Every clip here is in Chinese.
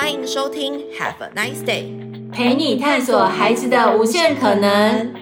欢迎收听 Have a nice day，陪你探索孩子的无限可能。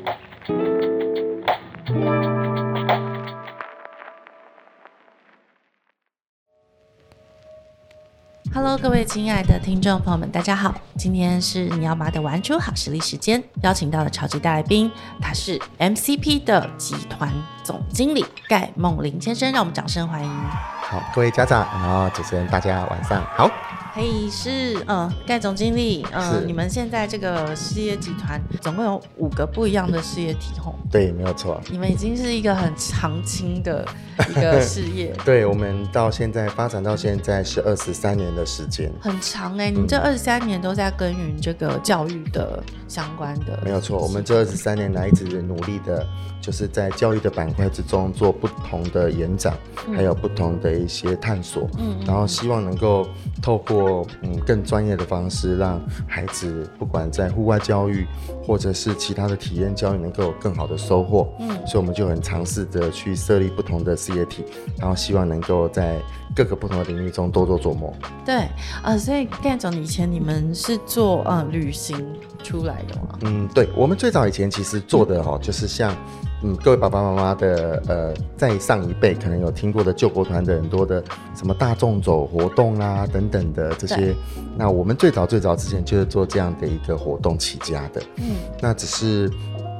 Hello，各位亲爱的听众朋友们，大家好！今天是你要妈的玩出好实力时间，邀请到了超级大来宾，他是 MCP 的集团总经理盖梦林先生，让我们掌声欢迎。好，各位家长，然后主持人，大家晚上好。嘿，是，嗯，盖总经理，嗯，你们现在这个事业集团总共有五个不一样的事业体，吼。对，没有错。你们已经是一个很长青的 一个事业。对，我们到现在发展到现在是二十三年的时间，很长哎、欸。你这二十三年都在耕耘这个教育的相关的。没有错，我们这二十三年来一直努力的，就是在教育的板块之中做不同的延展，嗯、还有不同的一些探索。嗯，然后希望能够透过嗯，更专业的方式，让孩子不管在户外教育，或者是其他的体验教育，能够有更好的收获。嗯，所以我们就很尝试着去设立不同的事业体，然后希望能够在各个不同的领域中多做琢磨。对，呃，所以盖总以前你们是做呃旅行出来的吗？嗯，对，我们最早以前其实做的哦，就是像。嗯，各位爸爸妈妈的呃，在上一辈可能有听过的救国团的很多的什么大众走活动啊等等的这些，那我们最早最早之前就是做这样的一个活动起家的。嗯，那只是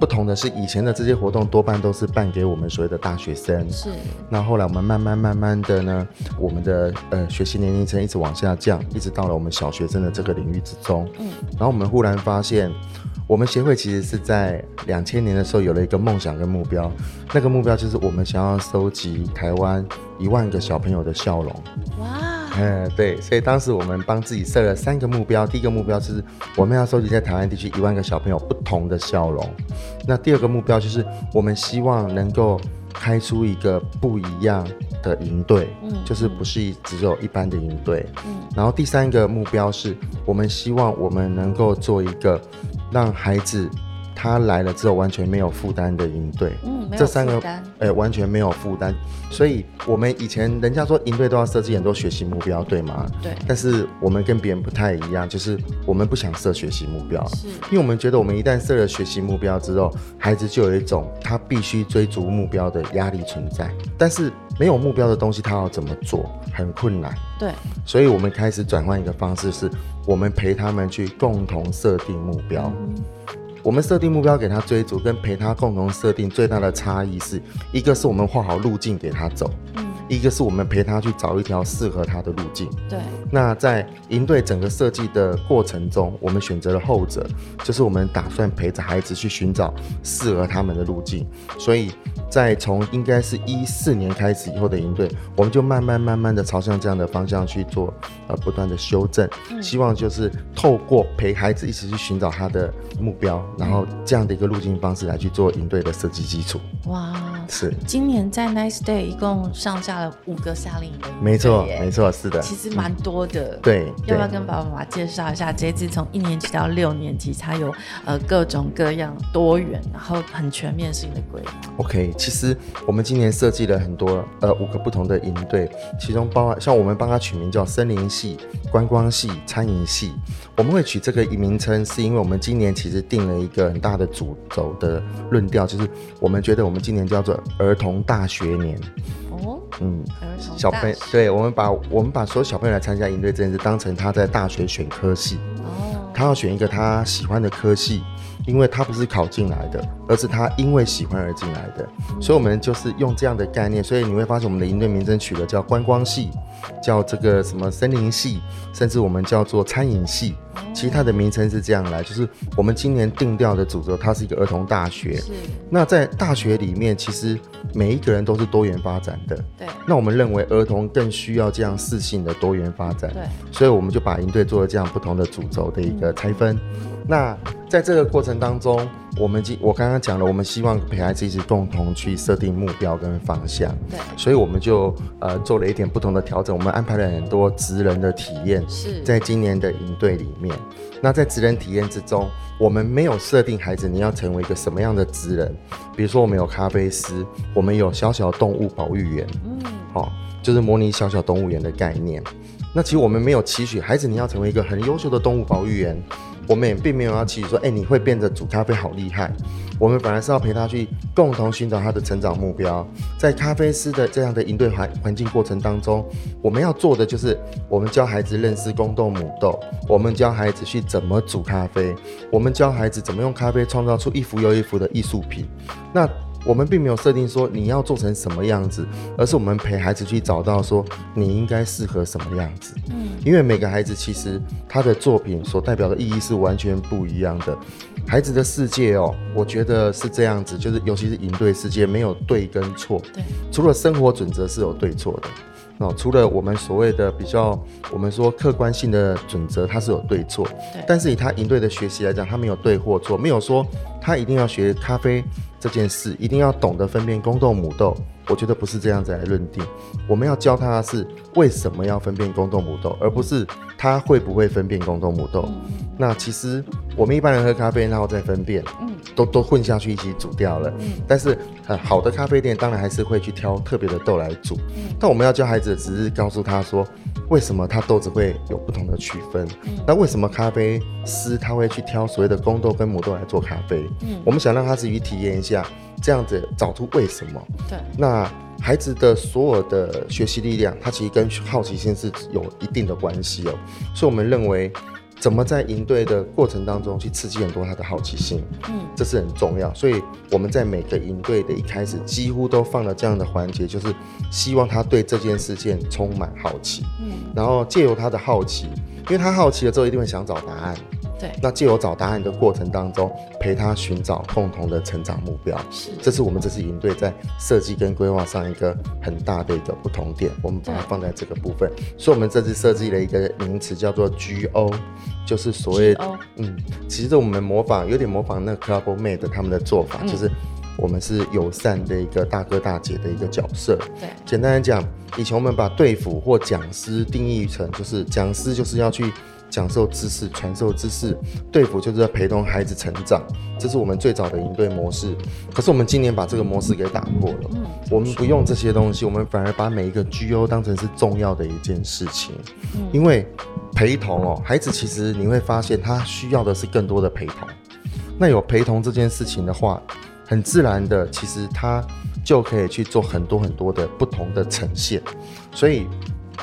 不同的是，以前的这些活动多半都是办给我们所谓的大学生。是。那后来我们慢慢慢慢的呢，我们的呃学习年龄层一直往下降，一直到了我们小学生的这个领域之中。嗯。然后我们忽然发现。我们协会其实是在两千年的时候有了一个梦想跟目标，那个目标就是我们想要收集台湾一万个小朋友的笑容。哇！嗯，对，所以当时我们帮自己设了三个目标，第一个目标就是我们要收集在台湾地区一万个小朋友不同的笑容。那第二个目标就是我们希望能够开出一个不一样的营队，嗯，就是不是只有一般的营队，嗯。然后第三个目标是我们希望我们能够做一个。让孩子他来了之后完全没有负担的营队，嗯，这三个哎、欸、完全没有负担，所以我们以前人家说营队都要设计很多学习目标，对吗？对。但是我们跟别人不太一样，就是我们不想设学习目标，是，因为我们觉得我们一旦设了学习目标之后，孩子就有一种他必须追逐目标的压力存在，但是没有目标的东西他要怎么做很困难，对。所以我们开始转换一个方式是。我们陪他们去共同设定目标，我们设定目标给他追逐，跟陪他共同设定最大的差异是一个是我们画好路径给他走。一个是我们陪他去找一条适合他的路径。对。那在应对整个设计的过程中，我们选择了后者，就是我们打算陪着孩子去寻找适合他们的路径。所以在从应该是一四年开始以后的营队，我们就慢慢慢慢的朝向这样的方向去做，呃，不断的修正，希望就是透过陪孩子一起去寻找他的目标，然后这样的一个路径方式来去做营队的设计基础。哇，是。今年在 Nice Day 一共上架了。五个夏令营，没错，没错，是的，其实蛮多的。嗯、对，要不要跟爸爸妈妈介绍一下？这次从一年级到六年级，它有呃各种各样多元，然后很全面性的规划。OK，其实我们今年设计了很多呃五个不同的营队，其中包含像我们帮他取名叫森林系、观光系、餐饮系。我们会取这个名称，是因为我们今年其实定了一个很大的主轴的论调，就是我们觉得我们今年叫做儿童大学年。哦嗯，小朋友，对，我们把我们把所有小朋友来参加营队这件事当成他在大学选科系，哦，他要选一个他喜欢的科系，因为他不是考进来的，而是他因为喜欢而进来的，嗯、所以我们就是用这样的概念，所以你会发现我们的营队名称取的叫观光系，叫这个什么森林系，甚至我们叫做餐饮系。其实它的名称是这样来，就是我们今年定调的主轴，它是一个儿童大学。是。那在大学里面，其实每一个人都是多元发展的。对。那我们认为儿童更需要这样适性的多元发展。对。所以我们就把营队做了这样不同的主轴的一个拆分。嗯。那在这个过程当中，我们今我刚刚讲了，我们希望陪孩子一起共同去设定目标跟方向。对，所以我们就呃做了一点不同的调整，我们安排了很多职人的体验。是，在今年的营队里面，那在职人体验之中，我们没有设定孩子你要成为一个什么样的职人，比如说我们有咖啡师，我们有小小动物保育员。嗯，好。就是模拟小小动物园的概念。那其实我们没有期许孩子你要成为一个很优秀的动物保育员，我们也并没有要期许说，哎，你会变得煮咖啡好厉害。我们本来是要陪他去共同寻找他的成长目标，在咖啡师的这样的应对环环境过程当中，我们要做的就是我们教孩子认识公豆母豆，我们教孩子去怎么煮咖啡，我们教孩子怎么用咖啡创造出一幅又一幅的艺术品。那我们并没有设定说你要做成什么样子，而是我们陪孩子去找到说你应该适合什么样子。嗯，因为每个孩子其实他的作品所代表的意义是完全不一样的。孩子的世界哦，我觉得是这样子，就是尤其是赢对世界没有对跟错。对，除了生活准则是有对错的。哦，除了我们所谓的比较，我们说客观性的准则，它是有对错。对。但是以他赢对的学习来讲，他没有对或错，没有说他一定要学咖啡这件事，一定要懂得分辨公豆母豆。我觉得不是这样子来认定。我们要教他的是为什么要分辨公豆母豆，而不是他会不会分辨公豆母豆。嗯。那其实我们一般人喝咖啡，然后再分辨。嗯。都都混下去一起煮掉了，嗯，但是呃好的咖啡店当然还是会去挑特别的豆来煮，嗯，但我们要教孩子只是告诉他说，为什么他豆子会有不同的区分，嗯，那为什么咖啡师他会去挑所谓的公豆跟母豆来做咖啡，嗯，我们想让他自己体验一下，这样子找出为什么，对，那孩子的所有的学习力量，他其实跟好奇心是有一定的关系哦，所以我们认为。怎么在营队的过程当中去刺激很多他的好奇心，嗯，这是很重要。所以我们在每个营队的一开始，几乎都放了这样的环节，就是希望他对这件事件充满好奇，嗯，然后借由他的好奇，因为他好奇了之后，一定会想找答案。对，那借由找答案的过程当中，陪他寻找共同的成长目标，是，这是我们这次营队在设计跟规划上一个很大的一个不同点，我们把它放在这个部分，所以我们这次设计了一个名词叫做 GO，就是所谓?嗯，其实我们模仿有点模仿那 Club Med 他们的做法，嗯，就是我们是友善的一个大哥大姐的一个角色，对，简单来讲，以前我们把队服或讲师定义成就是讲师就是要去。讲授知识，传授知识，对辅就是在陪同孩子成长，这是我们最早的营队模式。可是我们今年把这个模式给打破了，我们不用这些东西，我们反而把每一个 GO 当成是重要的一件事情。因为陪同哦，孩子其实你会发现他需要的是更多的陪同。那有陪同这件事情的话，很自然的，其实他就可以去做很多很多的不同的呈现。所以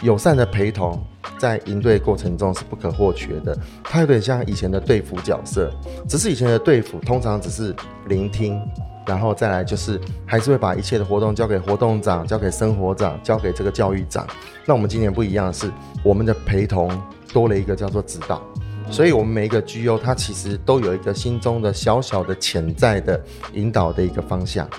友善的陪同。在营队过程中是不可或缺的，它有点像以前的队辅角色，只是以前的队辅通常只是聆听，然后再来就是还是会把一切的活动交给活动长、交给生活长、交给这个教育长。那我们今年不一样的是，我们的陪同多了一个叫做指导，所以我们每一个 GU，它其实都有一个心中的小小的潜在的引导的一个方向。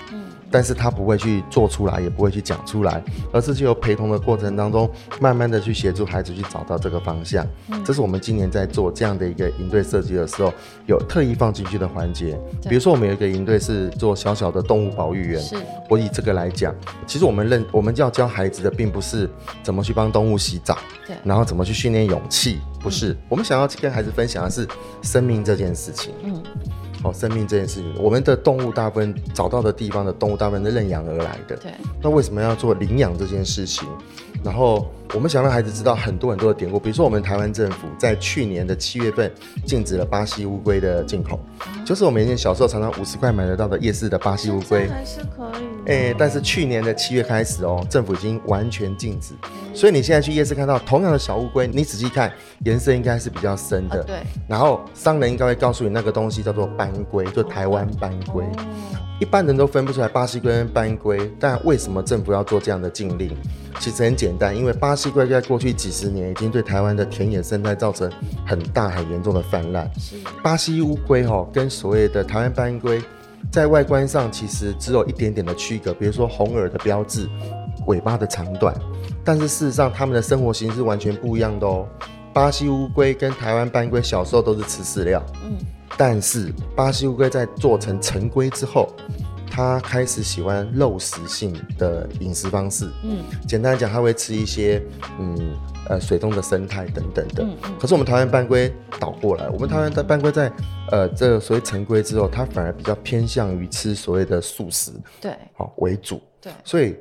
但是他不会去做出来，也不会去讲出来，而是就由陪同的过程当中，慢慢的去协助孩子去找到这个方向。嗯，这是我们今年在做这样的一个营队设计的时候，有特意放进去的环节。比如说，我们有一个营队是做小小的动物保育员。是。我以这个来讲，其实我们认我们要教孩子的，并不是怎么去帮动物洗澡，对，然后怎么去训练勇气，不是。嗯。我们想要去跟孩子分享的是生命这件事情。嗯。哦，生命这件事情，我们的动物大部分找到的地方的动物大部分是认养而来的。对。那为什么要做领养这件事情？然后我们想让孩子知道很多很多的典故，比如说我们台湾政府在去年的七月份禁止了巴西乌龟的进口，嗯、就是我们以前小时候常常五十块买得到的夜市的巴西乌龟，还是可以。哎、欸，但是去年的七月开始哦，政府已经完全禁止，嗯、所以你现在去夜市看到同样的小乌龟，你仔细看颜色应该是比较深的。啊、对。然后商人应该会告诉你那个东西叫做斑龟，就台湾斑龟。哦一般人都分不出来巴西龟跟斑龟，但为什么政府要做这样的禁令？其实很简单，因为巴西龟在过去几十年已经对台湾的田野生态造成很大很严重的泛滥。是巴西乌龟哈跟所谓的台湾斑龟，在外观上其实只有一点点的区隔，比如说红耳的标志、尾巴的长短，但是事实上它们的生活形式完全不一样的哦。巴西乌龟跟台湾斑龟小时候都是吃饲料。嗯。但是巴西乌龟在做成成龟之后，它开始喜欢肉食性的饮食方式。嗯，简单来讲，他会吃一些嗯呃水中的生态等等的。嗯，可是我们台湾斑龟倒过来，我们台湾的斑龟在呃这个所谓成龟之后，它反而比较偏向于吃所谓的素食。对，好为主。对，所以。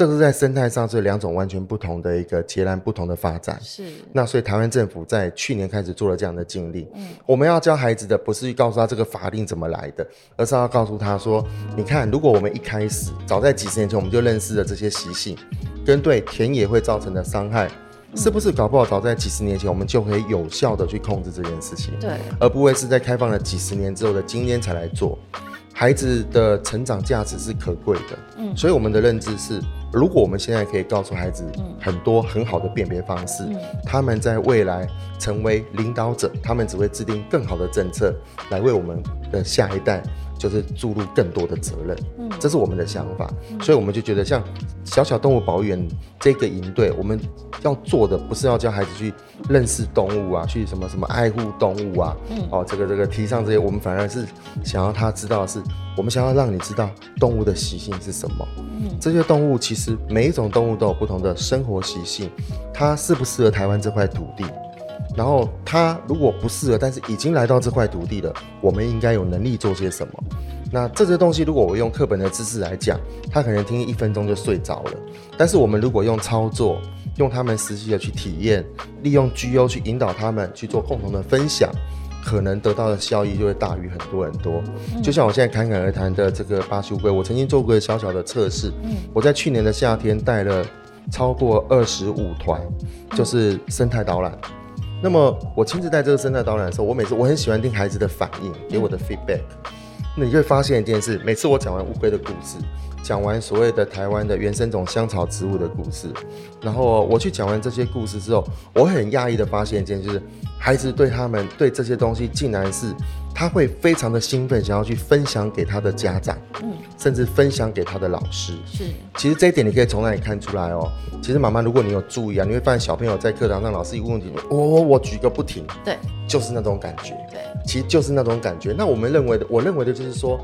这个是在生态上是两种完全不同的一个截然不同的发展。是。那所以台湾政府在去年开始做了这样的禁令。嗯。我们要教孩子的不是去告诉他这个法令怎么来的，而是要告诉他说：你看，如果我们一开始早在几十年前我们就认识了这些习性，跟对田野会造成的伤害。是不是搞不好早在几十年前，我们就可以有效的去控制这件事情？对，而不会是在开放了几十年之后的今天才来做。孩子的成长价值是可贵的，嗯，所以我们的认知是，如果我们现在可以告诉孩子很多很好的辨别方式，嗯，他们在未来成为领导者，他们只会制定更好的政策来为我们的下一代。就是注入更多的责任，嗯，这是我们的想法，嗯，所以我们就觉得像小小动物保育园这个营队，我们要做的不是要教孩子去认识动物啊，去什么什么爱护动物啊，嗯，哦，这个这个提倡这些，我们反而是想要他知道的是，我们想要让你知道动物的习性是什么，嗯，这些动物其实每一种动物都有不同的生活习性，它适不适合台湾这块土地？然后他如果不适合，但是已经来到这块土地了，我们应该有能力做些什么？那这些东西，如果我用课本的知识来讲，他可能听一分钟就睡着了。但是我们如果用操作，用他们实际的去体验，利用 GO 去引导他们去做共同的分享，可能得到的效益就会大于很多很多。嗯、就像我现在侃侃而谈的这个巴西乌龟，我曾经做过一个小小的测试。嗯，我在去年的夏天带了超过二十五团，就是生态导览。那么我亲自带这个生态导览的时候，我每次我很喜欢听孩子的反应，给我的 feedback。那你会发现一件事，每次我讲完乌龟的故事，讲完所谓的台湾的原生种香草植物的故事，然后我去讲完这些故事之后，我很讶异的发现一件，就是孩子对他们对这些东西，竟然是他会非常的兴奋，想要去分享给他的家长，嗯，甚至分享给他的老师。是，其实这一点你可以从哪里看出来哦？其实妈妈，如果你有注意啊，你会发现小朋友在课堂上，老师一问问题，我我我举个不停，对，就是那种感觉，对，其实就是那种感觉。那我们认为的，我认为的就是说。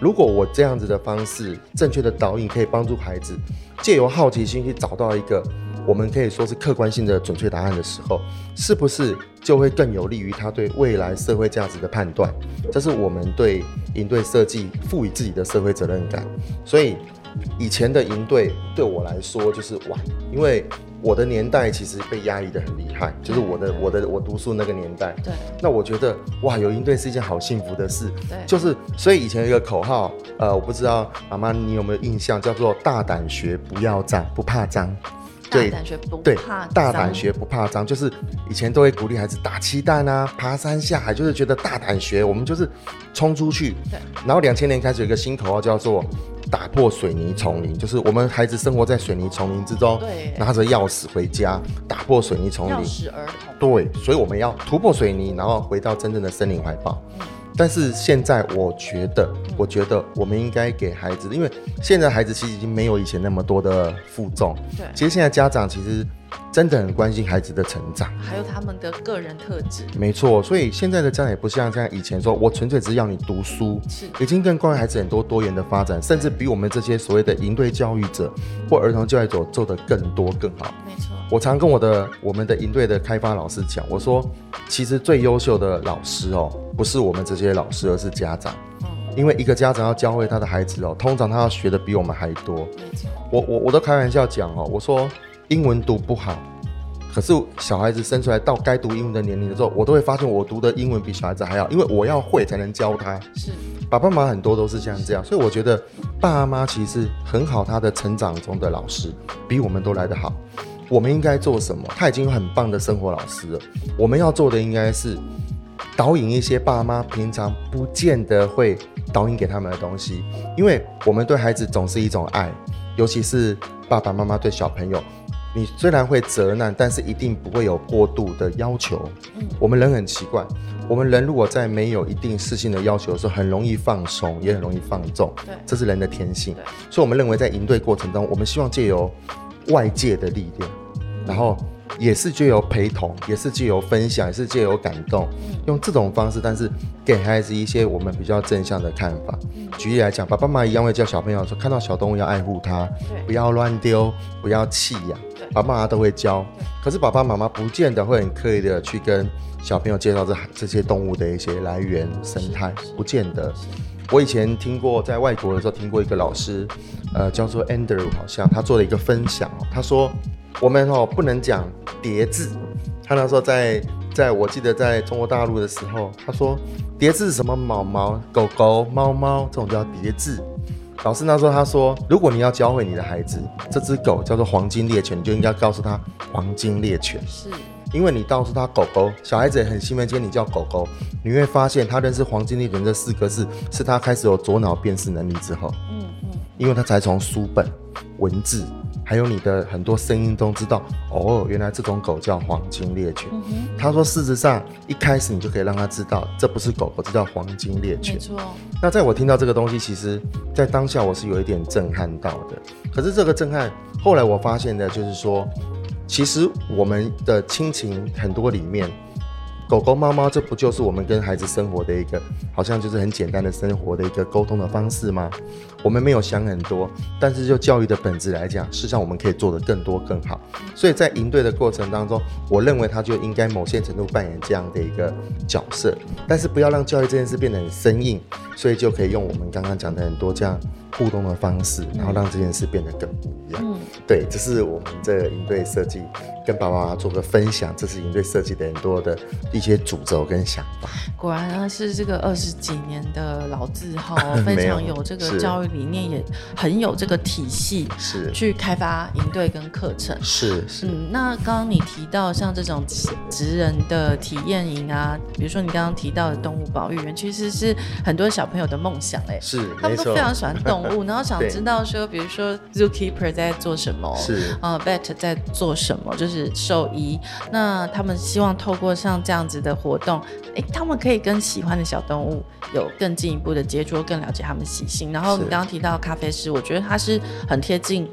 如果我这样子的方式，正确的导引，可以帮助孩子借由好奇心去找到一个我们可以说是客观性的准确答案的时候，是不是就会更有利于他对未来社会价值的判断？这是我们对营队设计赋予自己的社会责任感。所以以前的营队对我来说就是哇，因为。我的年代其实被压抑的很厉害，就是我的我的我读书那个年代。对。那我觉得哇，有营队是一件好幸福的事。对。就是所以以前有一个口号，呃，我不知道妈妈你有没有印象，叫做“大胆学，不要脏，不怕脏”。对。大胆学不怕。大胆学不怕脏，就是以前都会鼓励孩子打鸡蛋啊，爬山下海，就是觉得大胆学，我们就是冲出去。对。然后两千年开始有一个新口号叫做。打破水泥丛林，就是我们孩子生活在水泥丛林之中，对，拿着钥匙回家，打破水泥丛林。钥匙儿童。对，所以我们要突破水泥，然后回到真正的森林怀抱。嗯。但是现在，我觉得，我觉得我们应该给孩子，因为现在孩子其实已经没有以前那么多的负重。对。其实现在家长其实。真的很关心孩子的成长，还有他们的个人特质。没错，所以现在的家长也不像像以前说，我纯粹只是要你读书，是已经更关爱孩子很多多元的发展，甚至比我们这些所谓的营队教育者或儿童教育者做得更多更好。没错，我常跟我的我们的营队的开发老师讲，我说，其实最优秀的老师哦，不是我们这些老师，而是家长。嗯，因为一个家长要教会他的孩子哦，通常他要学的比我们还多。没错，我我我都开玩笑讲哦，我说。英文读不好，可是小孩子生出来到该读英文的年龄的时候，我都会发现我读的英文比小孩子还好，因为我要会才能教他。是，爸爸妈妈很多都是像这样，所以我觉得爸妈其实很好，他的成长中的老师比我们都来得好。我们应该做什么？他已经有很棒的生活老师了。我们要做的应该是导引一些爸妈平常不见得会导引给他们的东西，因为我们对孩子总是一种爱，尤其是爸爸妈妈对小朋友。你虽然会责难，但是一定不会有过度的要求。嗯，我们人很奇怪，我们人如果在没有一定事性的要求的时候，很容易放松，也很容易放纵。对，这是人的天性。对，所以我们认为在应对过程中，我们希望借由外界的力量，然后也是借由陪同，也是借由分享，也是借由感动，用这种方式，但是给孩子一些我们比较正向的看法。举例来讲，爸爸妈妈一样会教小朋友说，看到小动物要爱护它，不要乱丢，不要弃养。爸爸妈妈都会教，可是爸爸妈妈不见得会很刻意的去跟小朋友介绍这这些动物的一些来源生态，不见得。我以前听过，在外国的时候听过一个老师，呃，叫做 Andrew，好像他做了一个分享，他说我们哦不能讲叠字，他那时候在在我记得在中国大陆的时候，他说叠字什么毛毛狗狗猫猫这种叫叠字。老师那时候他说，如果你要教会你的孩子这只狗叫做黄金猎犬，你就应该告诉他黄金猎犬是。因为你告诉他狗狗，小孩子也很兴奋。今天你叫狗狗，你会发现他认识“黄金猎犬”这四个字，是他开始有左脑辨识能力之后。嗯嗯。因为他才从书本、文字，还有你的很多声音中知道，哦，原来这种狗叫黄金猎犬。他说，事实上一开始你就可以让他知道，这不是狗狗，这叫黄金猎犬。没错。那在我听到这个东西，其实在当下我是有一点震撼到的。可是这个震撼，后来我发现的就是说。其实我们的亲情很多里面，狗狗、猫猫，这不就是我们跟孩子生活的一个，好像就是很简单的生活的一个沟通的方式吗？我们没有想很多，但是就教育的本质来讲，事实上我们可以做得更多更好。所以在营队的过程当中，我认为他就应该某些程度扮演这样的一个角色，但是不要让教育这件事变得很生硬，所以就可以用我们刚刚讲的很多这样互动的方式，然后让这件事变得更不一样。嗯，对，这是我们这个营队设计。跟爸爸妈妈做个分享，这是营队设计的很多的一些主轴跟想法。果然呢，是这个二十几年的老字号，非常有这个教育理念，也很有这个体系，是去开发营队跟课程。是是。嗯，那刚刚你提到像这种职人的体验营啊，比如说你刚刚提到的动物保育员，其实是很多小朋友的梦想哎，是，他们都非常喜欢动物，然后想知道说，比如说 zookeeper 在做什么，是啊，vet 在做什么，就是。兽医，那他们希望透过像这样子的活动，哎，他们可以跟喜欢的小动物有更进一步的接触，更了解他们习性。然后你刚刚提到咖啡师，我觉得他是很贴近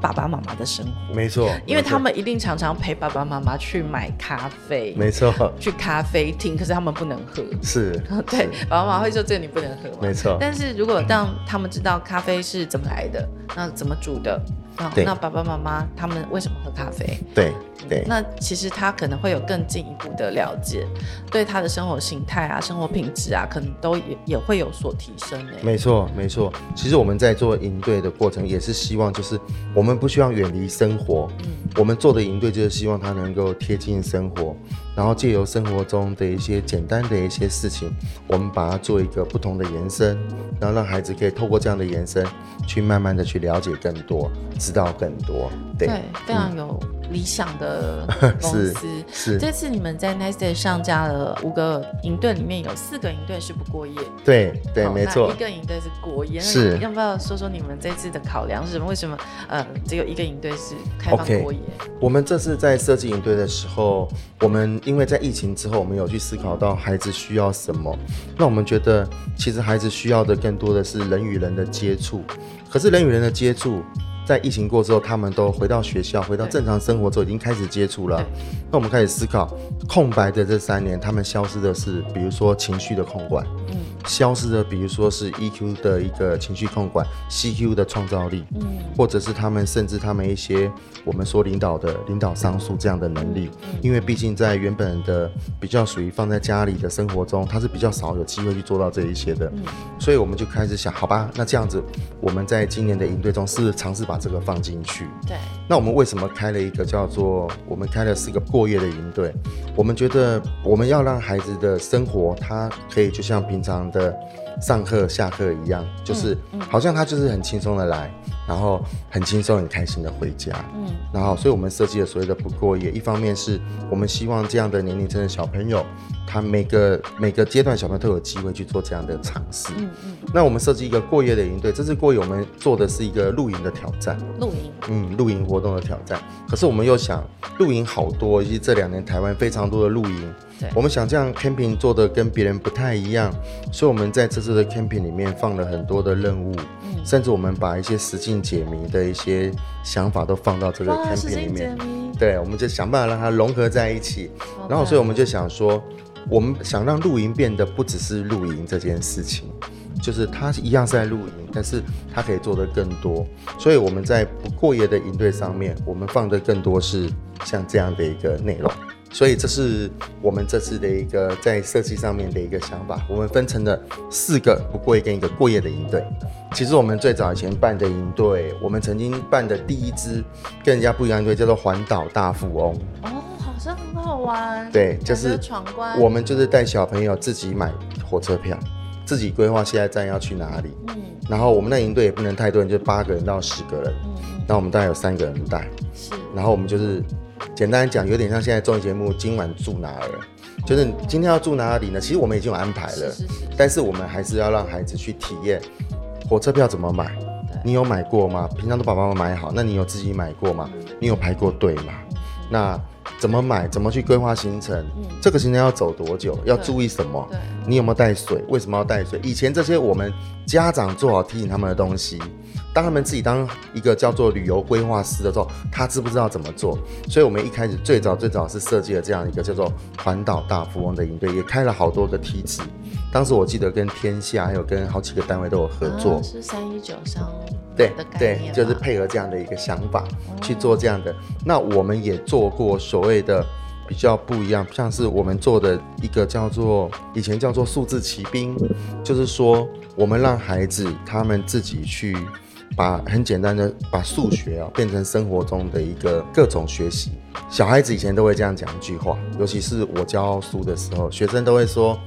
爸爸妈妈的生活，没错，因为他们一定常常陪爸爸妈妈去买咖啡，没错，去咖啡厅，可是他们不能喝，是，对，爸爸妈妈会说这个你不能喝，没错。但是如果让他们知道咖啡是怎么来的，那怎么煮的？哦、那爸爸妈妈他们为什么喝咖啡？对对、嗯，那其实他可能会有更进一步的了解，对他的生活形态啊、生活品质啊，可能都也也会有所提升。没错没错，其实我们在做营队的过程，也是希望就是我们不希望远离生活，嗯，我们做的营队就是希望他能够贴近生活。然后借由生活中的一些简单的一些事情，我们把它做一个不同的延伸，然后让孩子可以透过这样的延伸，去慢慢的去了解更多，知道更多。对，对非常有理想的 公司。是，是这次你们在 Nice Day 上架了五个营队，里面有四个营队是不过夜。对对，没错。一个营队是过夜。是。要不要说说你们这次的考量是什么？为什么呃只有一个营队是开放过夜？Okay. 我们这次在设计营队的时候，我们。因为在疫情之后，我们有去思考到孩子需要什么。那我们觉得，其实孩子需要的更多的是人与人的接触。可是人与人的接触，在疫情过之后，他们都回到学校，回到正常生活之后，已经开始接触了。那我们开始思考，空白的这三年，他们消失的是，比如说情绪的控管。嗯。消失的，比如说是 EQ 的一个情绪控管，CQ 的创造力，嗯，或者是他们甚至他们一些我们说领导的领导商数这样的能力，嗯，因为毕竟在原本的比较属于放在家里的生活中，他是比较少有机会去做到这一些的，嗯，所以我们就开始想，好吧，那这样子，我们在今年的营队中是尝试把这个放进去？对，那我们为什么开了一个叫做我们开了四个过夜的营队？我们觉得我们要让孩子的生活，他可以就像平常。的上课下课一样，就是好像他就是很轻松的来，然后很轻松很开心的回家。嗯，然后所以我们设计了所谓的不过夜，一方面是我们希望这样的年龄层的小朋友，他每个每个阶段小朋友都有机会去做这样的尝试。嗯嗯。那我们设计一个过夜的营队，这次过夜我们做的是一个露营的挑战。露营。嗯，露营活动的挑战。可是我们又想，露营好多，以及这两年台湾非常多的露营。我们想这样 camping 做的跟别人不太一样，所以我们在这次的 camping 里面放了很多的任务，嗯、甚至我们把一些实境解谜的一些想法都放到这个 camping 里面。对，我们就想办法让它融合在一起。然后，所以我们就想说，我们想让露营变得不只是露营这件事情。就是他一样是在露营，但是他可以做的更多。所以我们在不过夜的营队上面，我们放的更多是像这样的一个内容。所以这是我们这次的一个在设计上面的一个想法。我们分成了四个不过夜跟一个过夜的营队。其实我们最早以前办的营队，我们曾经办的第一支跟人家不一样的营队叫做环岛大富翁。哦，好像很好玩。对，就是闯关。我们就是带小朋友自己买火车票，自己规划下一站要去哪里。嗯。然后我们那营队也不能太多人，就八个人到十个人。嗯。那我们大概有三个人带。是。然后我们就是。简单讲，有点像现在综艺节目今晚住哪儿，就是今天要住哪里呢？其实我们已经有安排了，是是是是，但是我们还是要让孩子去体验火车票怎么买。你有买过吗？平常都爸爸妈妈买好，那你有自己买过吗？你有排过队吗？那怎么买？怎么去规划行程？这个行程要走多久？要注意什么？你有没有带水？为什么要带水？以前这些我们家长做好提醒他们的东西。当他们自己当一个叫做旅游规划师的时候，他知不知道怎么做？所以，我们一开始最早最早是设计了这样一个叫做环岛大富翁的营队，也开了好多个梯子。当时我记得跟天下还有跟好几个单位都有合作，啊、是三一九商对对，就是配合这样的一个想法去做这样的。那我们也做过所谓的比较不一样，像是我们做的一个叫做以前叫做数字骑兵，就是说我们让孩子他们自己去。把很简单的把数学啊变成生活中的一个各种学习。小孩子以前都会这样讲一句话，尤其是我教书的时候，学生都会说：“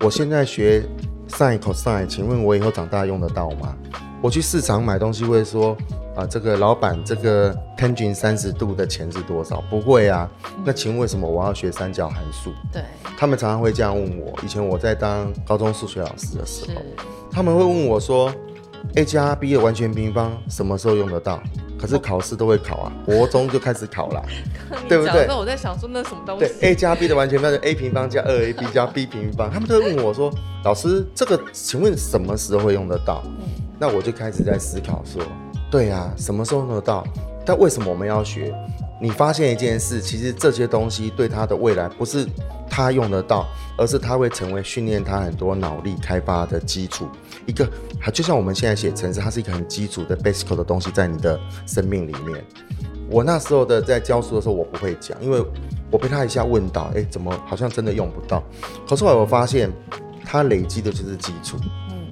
我现在学 sin cosine，请问我以后长大用得到吗？”我去市场买东西会说：“啊，这个老板，这个 tangent 三十度的钱是多少？”不会啊。那请问为什么我要学三角函数？对，他们常常会这样问我。以前我在当高中数学老师的时候，他们会问我说。A 加 b 的完全平方什么时候用得到？可是考试都会考啊，国中就开始考了，对不对？那我在想说，那什么东西？对，a 加 b 的完全平方是 a 平方加二 ab 加 b 平方。他们都会问我说：“老师，这个请问什么时候会用得到？”那我就开始在思考说：“对啊，什么时候用得到？但为什么我们要学？”你发现一件事，其实这些东西对他的未来不是他用得到，而是他会成为训练他很多脑力开发的基础。一个，就像我们现在写程式，它是一个很基础的 basic 的东西在你的生命里面。我那时候的在教书的时候，我不会讲，因为我被他一下问到，哎，怎么好像真的用不到？可是后来我发现，它累积的就是基础。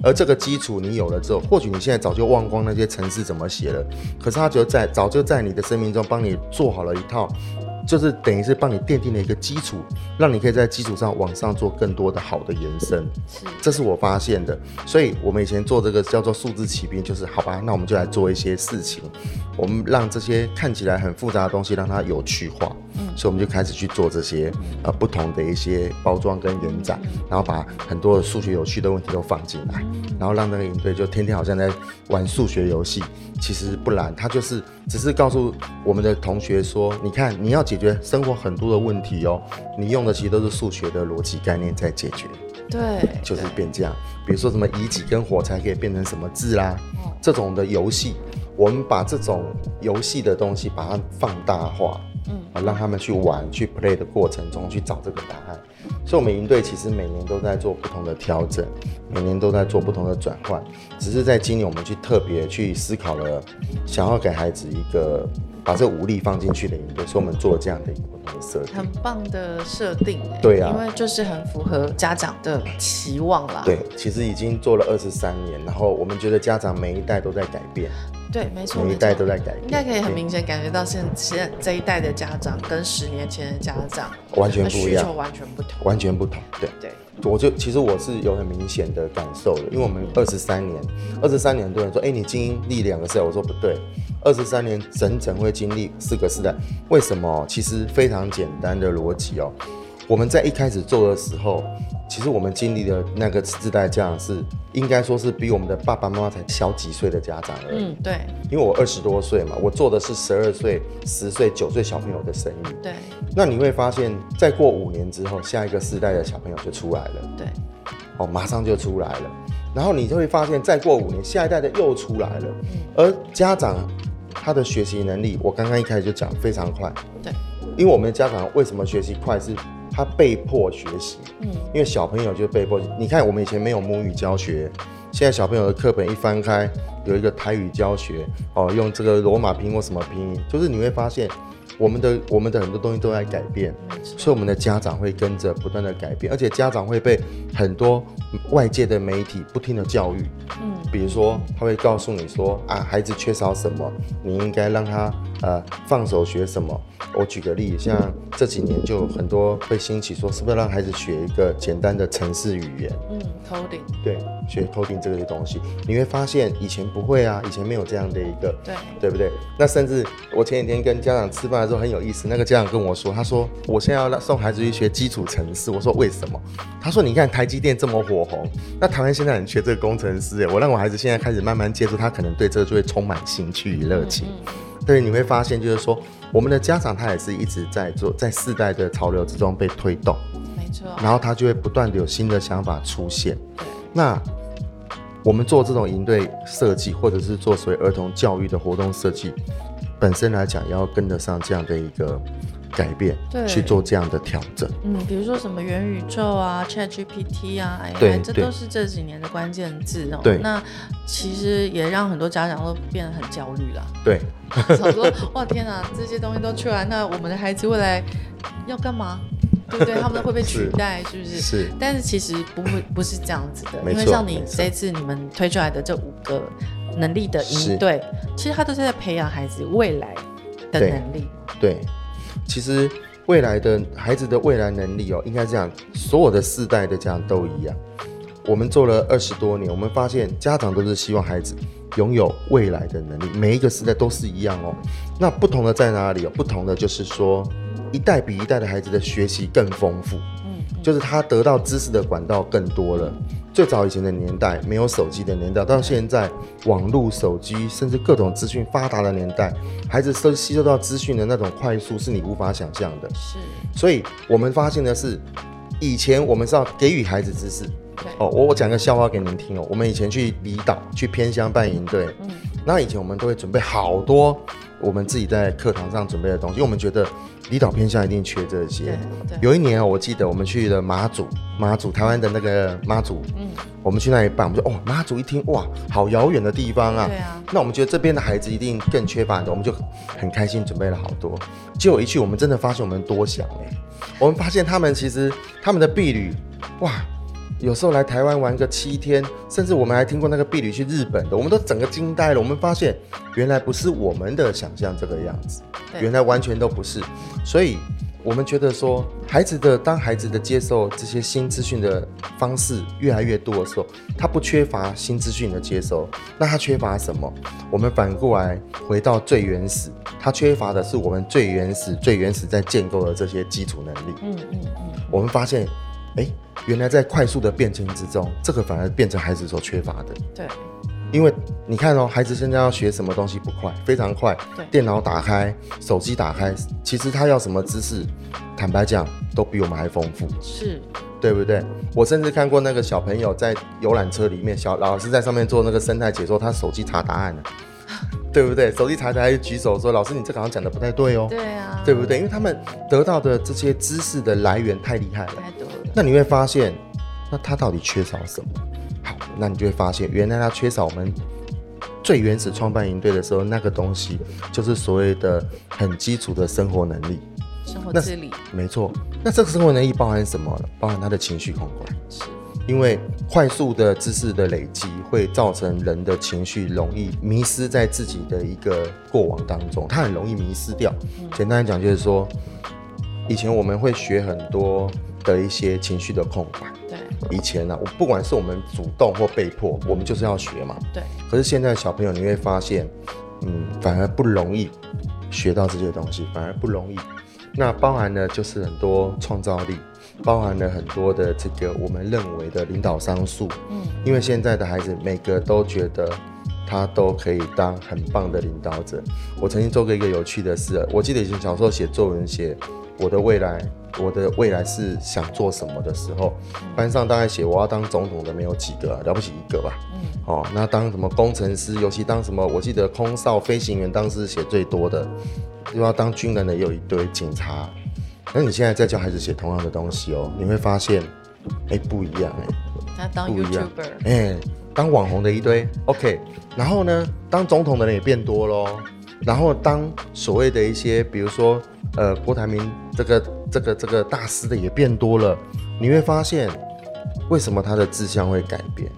而这个基础你有了之后，或许你现在早就忘光那些程式怎么写了，可是它就在早就在你的生命中帮你做好了一套。就是等于是帮你奠定了一个基础，让你可以在基础上往上做更多的好的延伸。是，这是我发现的。所以我们以前做这个叫做数字骑兵，就是好吧，那我们就来做一些事情，我们让这些看起来很复杂的东西让它有趣化。嗯，所以我们就开始去做这些呃不同的一些包装跟延展，然后把很多的数学有趣的问题都放进来，然后让那个营队就天天好像在玩数学游戏。其实不然，他就是只是告诉我们的同学说，你看你要解决生活很多的问题哦，你用的其实都是数学的逻辑概念在解决。对，就是变这样。比如说什么乙己跟火柴可以变成什么字啦，这种的游戏，我们把这种游戏的东西把它放大化。嗯，啊，让他们去玩、去 play 的过程中去找这个答案。所以，我们营队其实每年都在做不同的调整，每年都在做不同的转换。只是在今年，我们去特别去思考了，想要给孩子一个把这个武力放进去的营队，所以我们做了这样的一个不同的设定。很棒的设定，对啊，因为就是很符合家长的期望啦。对，其实已经做了二十三年，然后我们觉得家长每一代都在改变。对，没错，每一代都在改变，应该可以很明显感觉到现现在这一代的家长跟十年前的家长完全不一样，需求完全不同，完全不同。对对，我就其实我是有很明显的感受的，因为我们二十三年，二十三年很多人说，哎，你经历两个世代，我说不对，二十三年整整会经历四个世代，为什么？其实非常简单的逻辑哦。我们在一开始做的时候，其实我们经历的那个世代家长是应该说是比我们的爸爸妈妈才小几岁的家长而已。嗯，对。因为我二十多岁嘛，我做的是十二岁、十岁、九岁小朋友的生意。对。那你会发现，再过五年之后，下一个世代的小朋友就出来了。对。哦，马上就出来了。然后你就会发现，再过五年，下一代的又出来了。嗯。而家长他的学习能力，我刚刚一开始就讲非常快。对。因为我们的家长为什么学习快是？他被迫学习，嗯，因为小朋友就被迫。你看，我们以前没有母语教学，现在小朋友的课本一翻开，有一个台语教学哦，用这个罗马拼音或什么拼音，就是你会发现。我们的我们的很多东西都在改变，所以我们的家长会跟着不断的改变，而且家长会被很多外界的媒体不停的教育，嗯，比如说他会告诉你说啊，孩子缺少什么，你应该让他呃放手学什么。我举个例，像这几年就很多会兴起说，是不是让孩子学一个简单的程式语言？嗯，coding。对，学 coding 这个东西，你会发现以前不会啊，以前没有这样的一个，对，对不对？那甚至我前几天跟家长吃饭的时候很有意思，那个家长跟我说，他说我现在要送孩子去学基础程式，我说为什么？他说你看台积电这么火红，那台湾现在很缺这个工程师，哎，我让我孩子现在开始慢慢接触，他可能对这个就会充满兴趣与热情。嗯嗯对，你会发现，就是说，我们的家长他也是一直在做，在世代的潮流之中被推动，没错。然后他就会不断的有新的想法出现。那我们做这种营队设计，或者是做所谓儿童教育的活动设计，本身来讲，要跟得上这样的一个。改变，对，去做这样的调整。嗯，比如说什么元宇宙啊、ChatGPT 啊，哎，对，这都是这几年的关键字哦。对，那其实也让很多家长都变得很焦虑了。对，想说哇天哪，这些东西都出来，那我们的孩子未来要干嘛？对不对？他们会被取 代，是不是？是。但是其实不会，不是这样子的。因为像你这次你们推出来的这五个能力的应对，其实他都是在培养孩子未来的能力。对。其实未来的孩子的未来能力哦，应该这样，所有的世代的家长都一样。我们做了二十多年，我们发现家长都是希望孩子拥有未来的能力，每一个时代都是一样哦。那不同的在哪里哦？不同的就是说，一代比一代的孩子的学习更丰富，嗯，就是他得到知识的管道更多了。最早以前的年代，没有手机的年代，到现在网络、手机，甚至各种资讯发达的年代，孩子收吸收到资讯的那种快速，是你无法想象的。是，所以我们发现的是，以前我们是要给予孩子知识。哦，我我讲个笑话给您听哦。我们以前去离岛、去偏乡办营队，嗯，那以前我们都会准备好多我们自己在课堂上准备的东西，因为我们觉得。离岛偏向一定缺这些。有一年哦，我记得我们去了马祖，马祖台湾的那个妈祖，嗯，我们去那里办，我们说哦，妈祖一听哇，好遥远的地方啊。对啊。那我们觉得这边的孩子一定更缺乏的，我们就很开心准备了好多。结果一去，我们真的发现我们多想哎，我们发现他们其实他们的婢女，哇。有时候来台湾玩个七天，甚至我们还听过那个婢女去日本的，我们都整个惊呆了。我们发现原来不是我们的想象这个样子，原来完全都不是。所以，我们觉得说，孩子的当孩子的接受这些新资讯的方式越来越多的时候，他不缺乏新资讯的接收，那他缺乏什么？我们反过来回到最原始，他缺乏的是我们最原始、最原始在建构的这些基础能力。嗯嗯嗯。我们发现。哎，原来在快速的变迁之中，这个反而变成孩子所缺乏的。对，因为你看哦，孩子现在要学什么东西不快，非常快。对，电脑打开，手机打开，其实他要什么知识，坦白讲，都比我们还丰富。是，对不对？我甚至看过那个小朋友在游览车里面，小老师在上面做那个生态解说，他手机查答案呢。对不对？手机查查还举手说：“老师，你这个好像讲的不太对哦。”对啊，对不对？因为他们得到的这些知识的来源太厉害了，太多了。那你会发现，那他到底缺少什么？好，那你就会发现，原来他缺少我们最原始创办营队的时候那个东西，就是所谓的很基础的生活能力，生活自理。没错。那这个生活能力包含什么？包含他的情绪控管。是。因为快速的知识的累积会造成人的情绪容易迷失在自己的一个过往当中，他很容易迷失掉。简单来讲，就是说，以前我们会学很多的一些情绪的空白。对，以前呢、啊，我不管是我们主动或被迫，我们就是要学嘛。对。可是现在小朋友你会发现，嗯，反而不容易学到这些东西，反而不容易。那包含的就是很多创造力。包含了很多的这个我们认为的领导商数，嗯，因为现在的孩子每个都觉得他都可以当很棒的领导者。我曾经做过一个有趣的事，我记得以前小时候写作文写我的未来，我的未来是想做什么的时候，班上大概写我要当总统的没有几个，了不起一个吧，嗯，哦，那当什么工程师，尤其当什么，我记得空少飞行员当时写最多的，又要当军人的也有一堆，警察。那你现在在教孩子写同样的东西哦，你会发现，哎，不一样哎，他当 YouTuber，哎，当网红的一堆，OK，然后呢，当总统的人也变多喽，然后当所谓的一些，比如说呃郭台铭这个这个这个大师的也变多了，你会发现为什么他的志向会改变？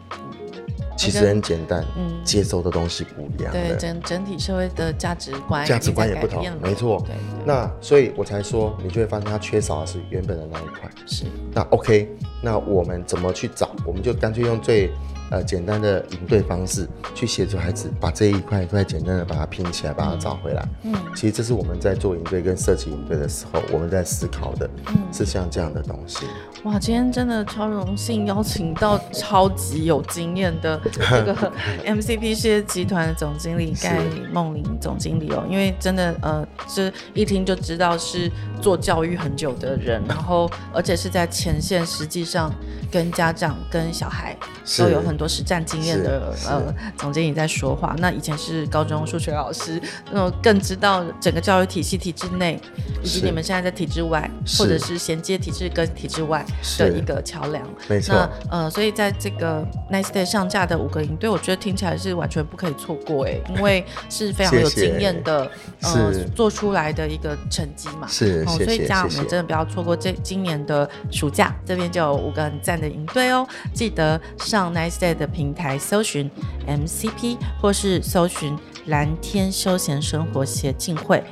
其实很简单，嗯，接收的东西不一样，对整整体社会的价值观价值观也不同，没错。对，那所以我才说，你就会发现它缺少的是原本的那一块。是。那 OK，那我们怎么去找？我们就干脆用最。呃，简单的营队方式去协助孩子把这一块一块简单的把它拼起来，把它找回来。嗯，其实这是我们在做营队跟设计营队的时候，我们在思考的，嗯，是像这样的东西。哇，今天真的超荣幸邀请到超级有经验的这个 MCP 事业集团的总经理盖梦玲总经理哦，因为真的呃，这一听就知道是做教育很久的人，然后而且是在前线，实际上跟家长跟小孩都有很。很多实战经验的呃总经理在说话，那以前是高中数学老师，那更知道整个教育体系体制内，以及你们现在在体制外，或者是衔接体制跟体制外的一个桥梁。没错。那呃，所以在这个 Nice Day 上架的五个营队，我觉得听起来是完全不可以错过哎，因为是非常有经验的，呃，做出来的一个成绩嘛。是，哦，所以这样我们真的不要错过这今年的暑假，这边就有五个很赞的营队哦，记得上 Nice Day 的平台搜寻 MCP，或是搜寻蓝天休闲生活协进会，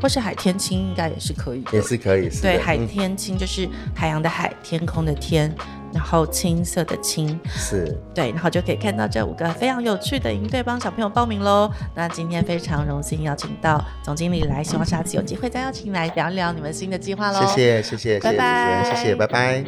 或是海天青，应该也是可以，也是可以。对，海天青就是海洋的海，天空的天，然后青色的青，是对，然后就可以看到这五个非常有趣的营队，帮小朋友报名喽。那今天非常荣幸邀请到总经理来，希望下次有机会再邀请来聊聊你们新的计划喽。谢谢，谢谢，拜拜，谢谢，谢谢，拜拜。